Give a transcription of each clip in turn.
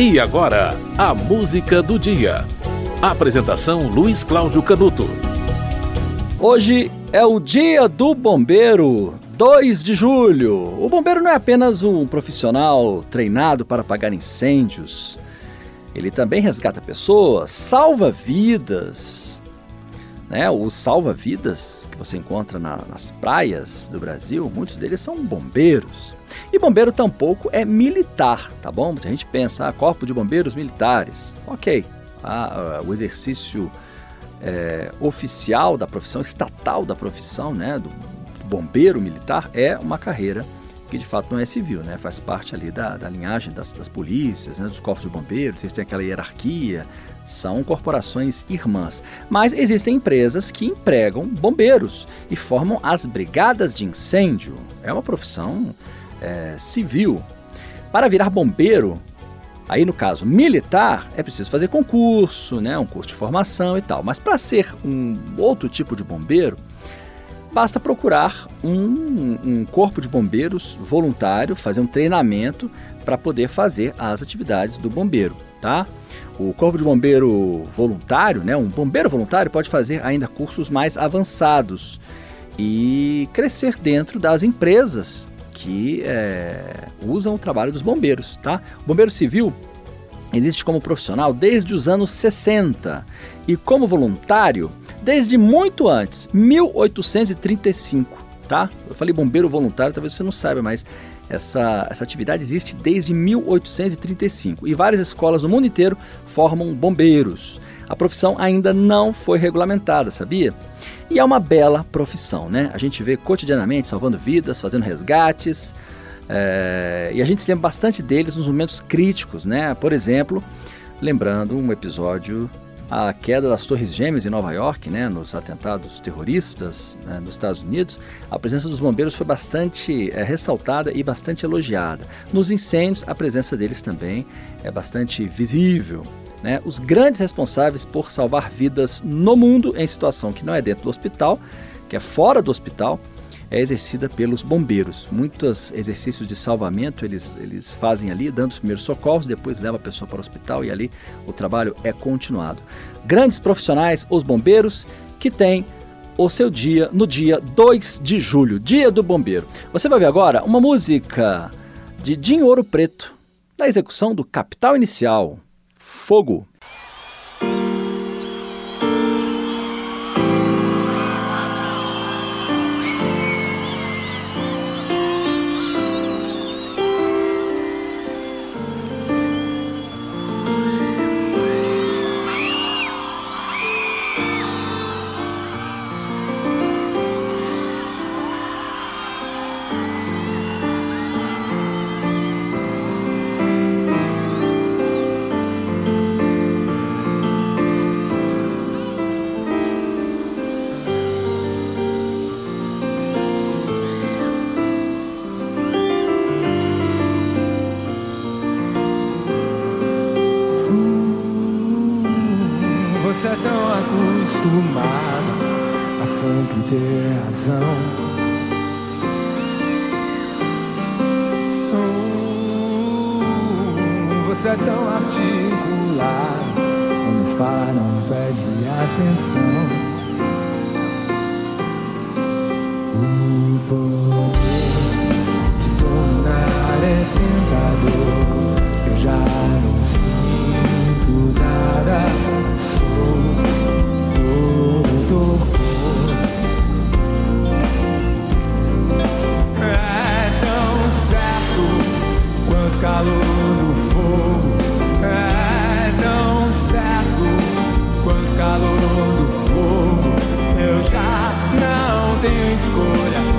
E agora, a música do dia. Apresentação Luiz Cláudio Canuto. Hoje é o Dia do Bombeiro, 2 de julho. O bombeiro não é apenas um profissional treinado para apagar incêndios. Ele também resgata pessoas, salva vidas. Né? Os salva-vidas que você encontra na, nas praias do Brasil, muitos deles são bombeiros. E bombeiro tampouco é militar, tá bom? A gente pensa, ah, corpo de bombeiros militares. Ok, ah, o exercício é, oficial da profissão, estatal da profissão, né, do, do, bombeiro militar, é uma carreira que de fato não é civil, né, faz parte ali da, da linhagem das, das polícias, né, dos corpos de bombeiros, vocês têm aquela hierarquia, são corporações irmãs. Mas existem empresas que empregam bombeiros e formam as brigadas de incêndio. É uma profissão é, civil. Para virar bombeiro, aí no caso militar, é preciso fazer concurso, né, um curso de formação e tal. Mas para ser um outro tipo de bombeiro, basta procurar um, um corpo de bombeiros voluntário, fazer um treinamento para poder fazer as atividades do bombeiro, tá? O corpo de bombeiro voluntário, né, um bombeiro voluntário pode fazer ainda cursos mais avançados e crescer dentro das empresas que é, usam o trabalho dos bombeiros, tá? O bombeiro civil existe como profissional desde os anos 60 e como voluntário desde muito antes, 1835, tá? Eu falei bombeiro voluntário, talvez você não saiba, mas essa, essa atividade existe desde 1835 e várias escolas no mundo inteiro formam bombeiros. A profissão ainda não foi regulamentada, sabia? E é uma bela profissão, né? A gente vê cotidianamente salvando vidas, fazendo resgates, é, e a gente se lembra bastante deles nos momentos críticos, né? Por exemplo, lembrando um episódio a queda das Torres Gêmeas em Nova York, né, nos atentados terroristas né, nos Estados Unidos, a presença dos bombeiros foi bastante é, ressaltada e bastante elogiada. Nos incêndios, a presença deles também é bastante visível né, os grandes responsáveis por salvar vidas no mundo em situação que não é dentro do hospital, que é fora do hospital, é exercida pelos bombeiros. Muitos exercícios de salvamento eles, eles fazem ali, dando os primeiros socorros, depois leva a pessoa para o hospital e ali o trabalho é continuado. Grandes profissionais, os bombeiros, que têm o seu dia no dia 2 de julho, dia do bombeiro. Você vai ver agora uma música de Dinho Ouro Preto, da execução do Capital Inicial fogo. Uh, você é tão articulada quando fala não pede atenção. Escolha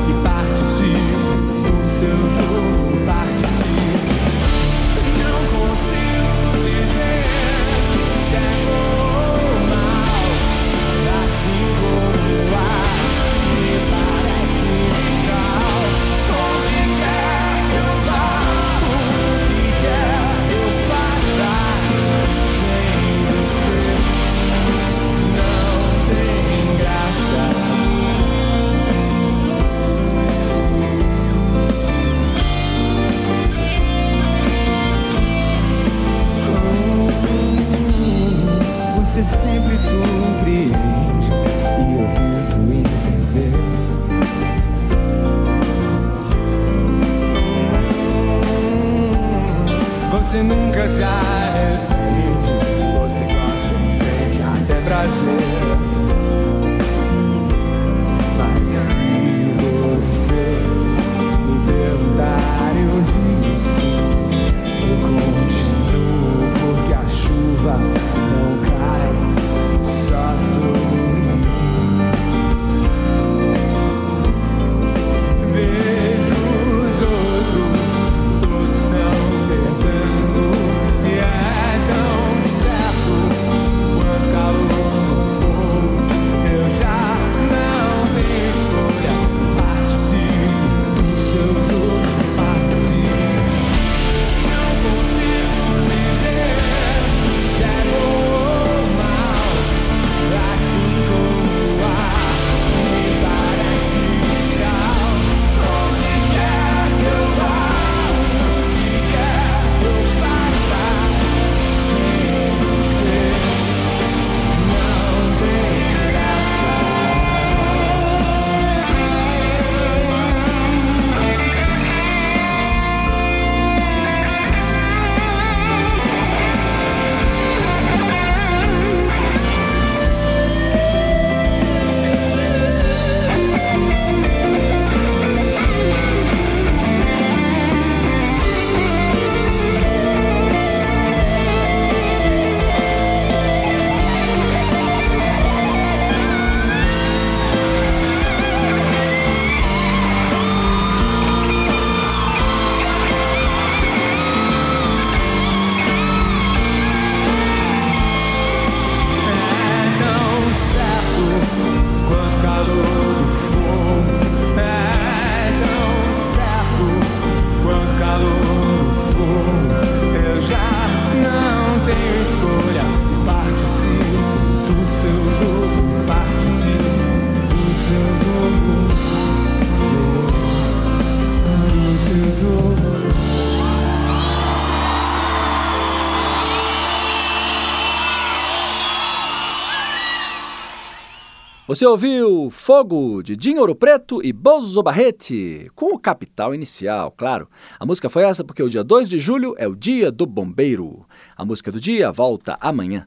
Você ouviu Fogo, de Dinho Ouro Preto e Bozo Barrete, com o capital inicial, claro. A música foi essa porque o dia 2 de julho é o dia do bombeiro. A música do dia volta amanhã.